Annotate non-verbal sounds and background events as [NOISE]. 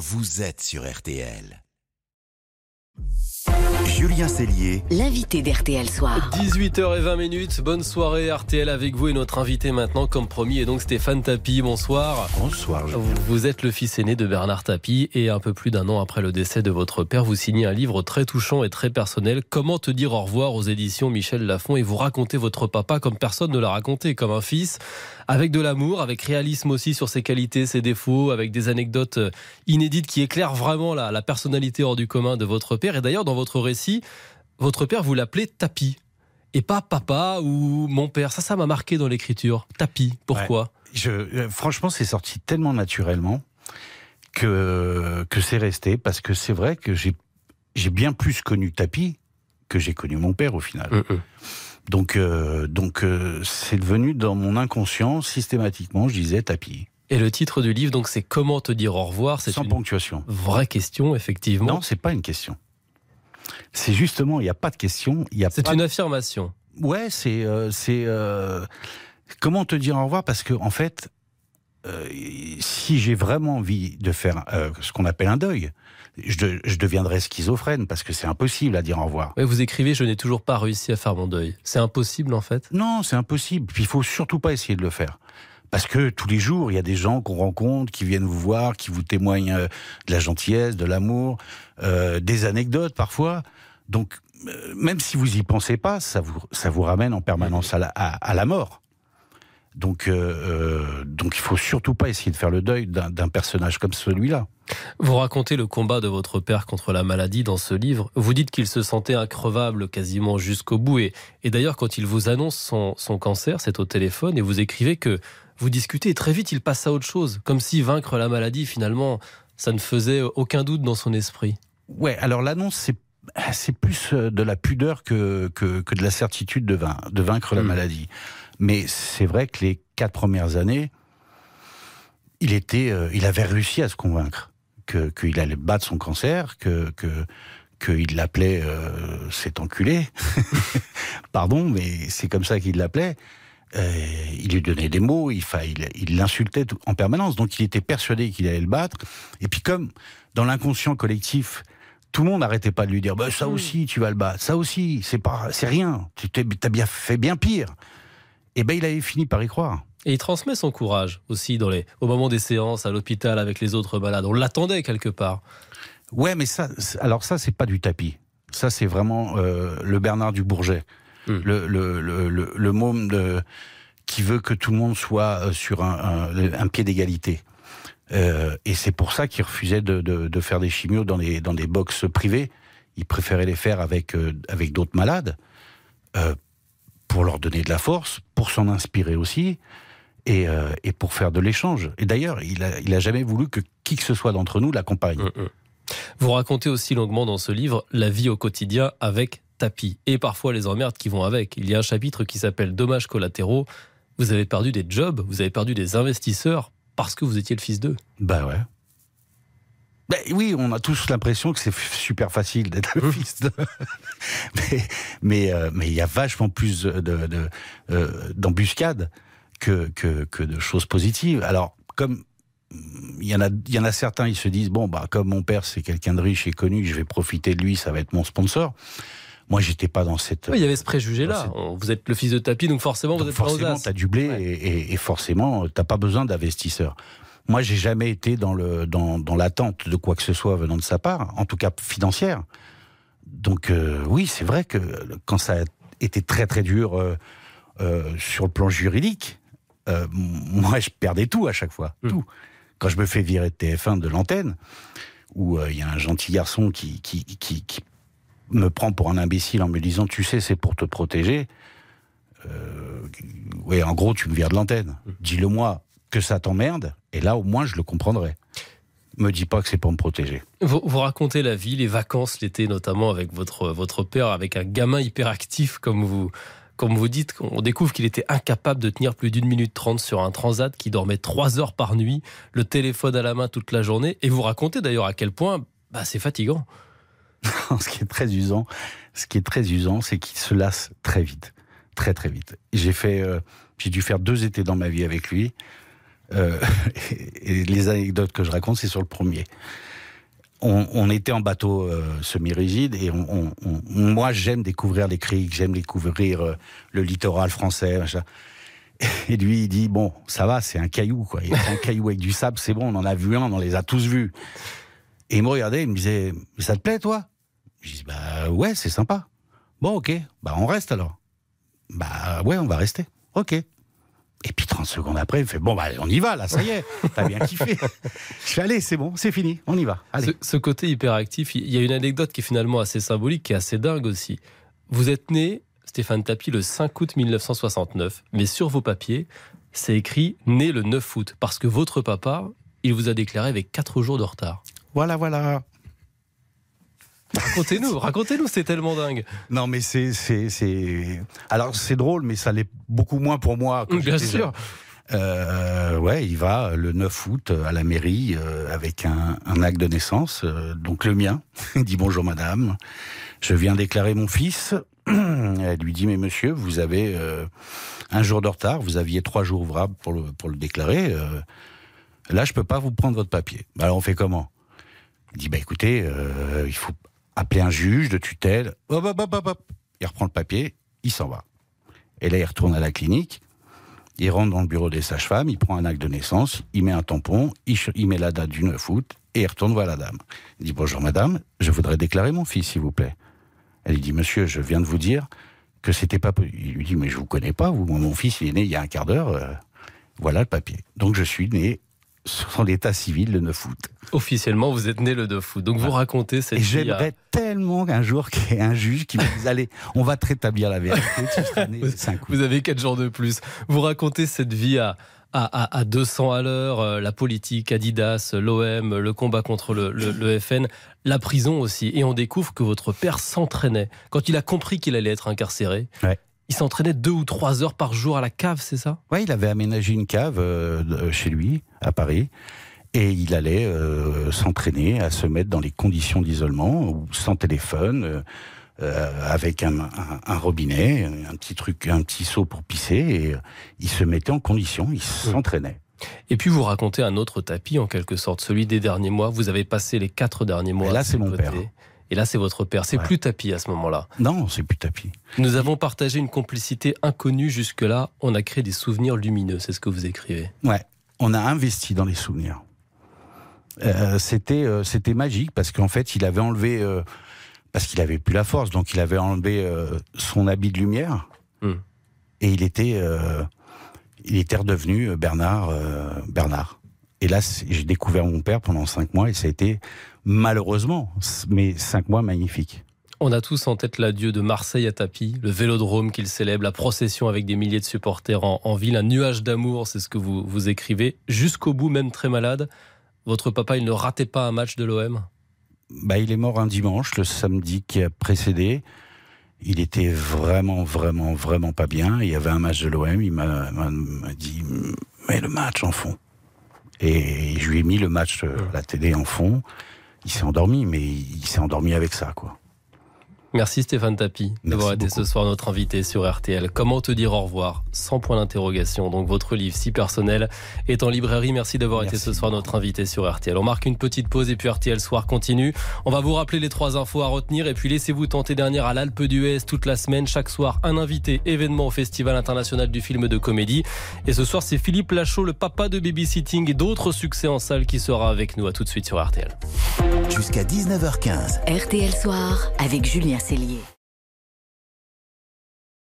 vous êtes sur RTL. Julien Cellier, L'invité d'RTL Soir. 18h20 minutes, bonne soirée RTL avec vous et notre invité maintenant comme promis est donc Stéphane Tapie, bonsoir. Bonsoir. Vous, vous êtes le fils aîné de Bernard Tapie et un peu plus d'un an après le décès de votre père, vous signez un livre très touchant et très personnel, Comment te dire au revoir aux éditions Michel Lafon et vous racontez votre papa comme personne ne l'a raconté, comme un fils, avec de l'amour, avec réalisme aussi sur ses qualités, ses défauts, avec des anecdotes euh, inédites qui éclairent vraiment la, la personnalité hors du commun de votre père. Et d'ailleurs, dans votre récit, votre père, vous l'appelez Tapi. Et pas papa ou mon père. Ça, ça m'a marqué dans l'écriture. Tapi. Pourquoi? Je, euh, franchement, c'est sorti tellement naturellement que, que c'est resté, parce que c'est vrai que j'ai j'ai bien plus connu Tapi que j'ai connu mon père au final. Donc, euh, donc euh, c'est devenu dans mon inconscient, systématiquement, je disais Tapi. Et le titre du livre, donc, c'est Comment te dire au revoir. C'est Sans une ponctuation. vraie question, effectivement. Non, c'est pas une question. C'est justement, il n'y a pas de question. Il y a c'est pas une affirmation. Ouais, c'est euh, c'est euh, comment te dire au revoir? Parce que en fait, euh, si j'ai vraiment envie de faire ce qu'on appelle un deuil, je, de- je deviendrais schizophrène parce que c'est impossible à dire au revoir. Ouais, vous écrivez Je n'ai toujours pas réussi à faire mon deuil. C'est impossible, en fait? Non, c'est impossible. Puis il faut surtout pas essayer de le faire. Parce que tous les jours, il y a des gens qu'on rencontre, qui viennent vous voir, qui vous témoignent euh, de la gentillesse, de l'amour, euh, des anecdotes parfois. Donc, euh, même si vous y pensez pas, ça vous, ça vous ramène en permanence à la, à, la mort. Donc, euh, donc, il faut surtout pas essayer de faire le deuil d'un personnage comme celui-là. Vous racontez le combat de votre père contre la maladie dans ce livre. Vous dites qu'il se sentait increvable quasiment jusqu'au bout. Et, et d'ailleurs, quand il vous annonce son, son cancer, c'est au téléphone, et vous écrivez que vous discutez, et très vite, il passe à autre chose. Comme si vaincre la maladie, finalement, ça ne faisait aucun doute dans son esprit. Ouais, alors l'annonce, c'est c'est plus euh, de la pudeur que, que, que de la certitude de, vain- de vaincre la Mm. maladie. Mais c'est vrai que les quatre premières années, il était, euh, il avait réussi à se convaincre que qu'il allait battre son cancer, que que qu'il l'appelait euh, cet enculé. [LAUGHS] Pardon, mais c'est comme ça qu'il l'appelait. Euh, il lui donnait des mots, il il il l'insultait tout- en permanence. Donc il était persuadé qu'il allait le battre. Et puis comme dans l'inconscient collectif, tout le monde n'arrêtait pas de lui dire bah, ça aussi tu vas le battre, ça aussi c'est pas c'est rien, tu t'as bien fait bien pire. Et ben il avait fini par y croire. Et il transmet son courage aussi dans les, au moment des séances, à l'hôpital, avec les autres malades. On l'attendait quelque part. Ouais, mais ça, alors ça, c'est pas du tapis. Ça, c'est vraiment euh, le Bernard du Bourget, Hmm. le, le, le, le, le môme de, qui veut que tout le monde soit euh, sur un, un, un pied d'égalité. Euh, et c'est pour ça qu'il refusait de, de, de faire des chimios dans des, dans des box privées. Il préférait les faire avec, euh, avec d'autres malades, euh, pour leur donner de la force, pour s'en inspirer aussi, et, et pour faire de l'échange. Et d'ailleurs, il a, il a jamais voulu que qui que ce soit d'entre nous l'accompagne. Mm, mm. Vous racontez aussi longuement dans ce livre la vie au quotidien avec tapis et parfois les emmerdes qui vont avec. Il y a un chapitre qui s'appelle Dommages collatéraux. Vous avez perdu des jobs, vous avez perdu des investisseurs parce que vous étiez le fils d'eux. Bah ouais. Ben oui, on a tous l'impression que c'est super facile d'être le [LAUGHS] fils de. [LAUGHS] mais mais euh, mais il y a vachement plus de de- euh, d'embuscades que, que que de choses positives. Alors comme mm, il y en a il y en a certains, ils se disent bon bah comme mon père c'est quelqu'un de riche et connu, je vais profiter de lui, ça va être mon sponsor. Moi, j'étais pas dans cette. Oui, il y avait ce préjugé-là. Vous êtes le fils de tapis, donc forcément vous Donc êtes pas aux forcément, as. t'as du blé Ouais. et, et- forcément, t'as pas besoin d'investisseurs. Moi, j'ai jamais été dans le dans, dans l'attente de quoi que ce soit venant de sa part, en tout cas financière. Donc euh, oui, c'est vrai que quand ça a été très très dur euh, euh, sur le plan juridique, moi je perdais tout à chaque fois, Mm. tout. Quand je me fais virer de TF1 de l'antenne, où il y a un gentil garçon qui, qui, qui, qui me prend pour un imbécile en me disant tu sais c'est pour te protéger. Euh, ouais, en gros tu me vires de l'antenne. Dis-le moi que ça t'emmerde et là au moins je le comprendrai. Me dis pas que c'est pour me protéger. Vous, vous racontez la vie, les vacances l'été notamment avec votre, votre père, avec un gamin hyperactif comme vous, comme vous dites. On découvre qu'il était incapable de tenir plus d'une minute trente sur un transat, qui dormait trois heures par nuit, le téléphone à la main toute la journée. Et vous racontez d'ailleurs à quel point bah, c'est fatigant. [LAUGHS] ce qui est très usant, ce qui est très usant, c'est qu'il se lasse très vite, très très vite. J'ai euh, dû faire deux étés dans ma vie avec lui. Euh, [LAUGHS] les anecdotes que je raconte, c'est sur le premier. On, était en bateau euh, semi-rigide et moi j'aime découvrir les criques, j'aime découvrir le littoral français. Et lui il dit bon ça va c'est un caillou quoi, un caillou avec du sable c'est bon on en a vu un on les a tous vus. Et il me regardait il me disait mais ça te plaît toi? Je dis bah ouais c'est sympa. Bon ok bah on reste alors. Bah ouais on va rester. Ok. Et puis 30 secondes après, il fait Bon, bah, on y va, là, ça y est, t'as bien kiffé. [LAUGHS] Je fais Allez, c'est bon, c'est fini, on y va. Allez. Ce, ce, côté hyperactif, il y a une anecdote qui est finalement assez symbolique, qui est assez dingue aussi. Vous êtes né, Stéphane Tapi, le 5 août 1969, mais sur vos papiers, c'est écrit Né le 9 août, parce que votre papa, il vous a déclaré avec 4 jours de retard. Voilà, voilà. Racontez-nous, racontez-nous, c'est tellement dingue. Non, mais c'est, c'est, c'est. Alors, c'est drôle, mais ça l'est beaucoup moins pour moi. Quand Bien sûr. Euh, ouais, il va le 9 août à la mairie euh, avec un, un, acte de naissance, euh, donc le mien. [LAUGHS] Il dit bonjour madame, je viens déclarer mon fils. [CLEARS THROAT] Elle lui dit mais monsieur, vous avez euh, un jour de retard, vous aviez trois jours ouvrables pour le, pour le déclarer. Euh, là, je peux pas vous prendre votre papier. Alors on fait comment? Il dit bah écoutez, euh, il faut appeler un juge de tutelle. Il reprend le papier, il s'en va. Et là, il retourne à la clinique. Il rentre dans le bureau des sages-femmes, il prend un acte de naissance, il met un tampon, il, met la date du 9 août et il retourne voir la dame. Il dit Bonjour madame, je voudrais déclarer mon fils, s'il vous plaît. Elle lui dit Monsieur, je viens de vous dire que c'était pas. Il lui dit Mais je vous connais pas, vous. Mon fils, il est né il y a un quart d'heure. Euh, voilà le papier. Donc je suis né sur l'état civil le 9 août. Officiellement, vous êtes né le 9 août. Donc vous racontez cette Et j'aimerais à... tellement qu'un jour qu'il y ait un juge qui me dise Allez, on va te rétablir la vérité. [LAUGHS] vous, vous avez 4 jours de plus. Vous racontez cette vie à, à, à, à 200 à l'heure, euh, la politique, Adidas, l'OM, le combat contre le, le, le, FN, la prison aussi. Et on découvre que votre père s'entraînait. Quand il a compris qu'il allait être incarcéré, ouais. Il s'entraînait deux ou trois heures par jour à la cave, c'est ça? Oui, il avait aménagé une cave euh, chez lui, à Paris. Et il allait euh, s'entraîner à se mettre dans les conditions d'isolement, sans téléphone, euh, avec un, un, un, robinet, un petit truc, un petit seau pour pisser, et il se mettait en condition, il s'entraînait. Et puis vous racontez un autre tapis, en quelque sorte, celui des derniers mois. Vous avez passé les quatre derniers mois. Et là, c'est mon père. Et là, c'est votre père. C'est ouais. plus tapis à ce moment-là. Non, c'est plus tapis. Nous avons partagé une complicité inconnue jusque-là. On a créé des souvenirs lumineux. C'est ce que vous écrivez. Ouais. On a investi dans les souvenirs. Euh, c'était euh, c'était magique parce qu'en fait, il avait enlevé euh, parce qu'il avait plus la force, donc il avait enlevé son habit de lumière Hmm. mm. et il était il était redevenu Bernard Bernard. Et là, j'ai découvert mon père pendant cinq mois et ça a été malheureusement, mais cinq mois magnifiques. On a tous en tête l'adieu de Marseille à Tapis, le vélodrome qu'il célèbre, la procession avec des milliers de supporters en, en ville, un nuage d'amour, c'est ce que vous, vous écrivez, jusqu'au bout, même très malade. Votre papa, il ne ratait pas un match de l'OM bah, Il est mort un dimanche, le samedi qui a précédé. Il était vraiment, vraiment, vraiment pas bien. Il y avait un match de l'OM, il m'a dit mets le match en fond. Et je lui ai mis le match, euh, la télé en fond. Il s'est endormi, mais il s'est endormi avec ça, quoi. Merci Stéphane Tapi d'avoir été ce soir notre invité sur RTL. Comment te dire au revoir? Sans point d'interrogation. Donc votre livre si personnel est en librairie. Merci d'avoir été ce soir notre invité sur RTL. On marque une petite pause et puis RTL Soir continue. On va vous rappeler les trois infos à retenir et puis laissez-vous tenter dernière à l'Alpe d'Huez toute la semaine. Chaque soir, un invité événement au Festival international du film de comédie. Et ce soir, c'est Philippe Lachaud, le papa de Babysitting et d'autres succès en salle qui sera avec nous. À tout de suite sur RTL. Jusqu'à 19h15. RTL Soir avec Julien Cellier.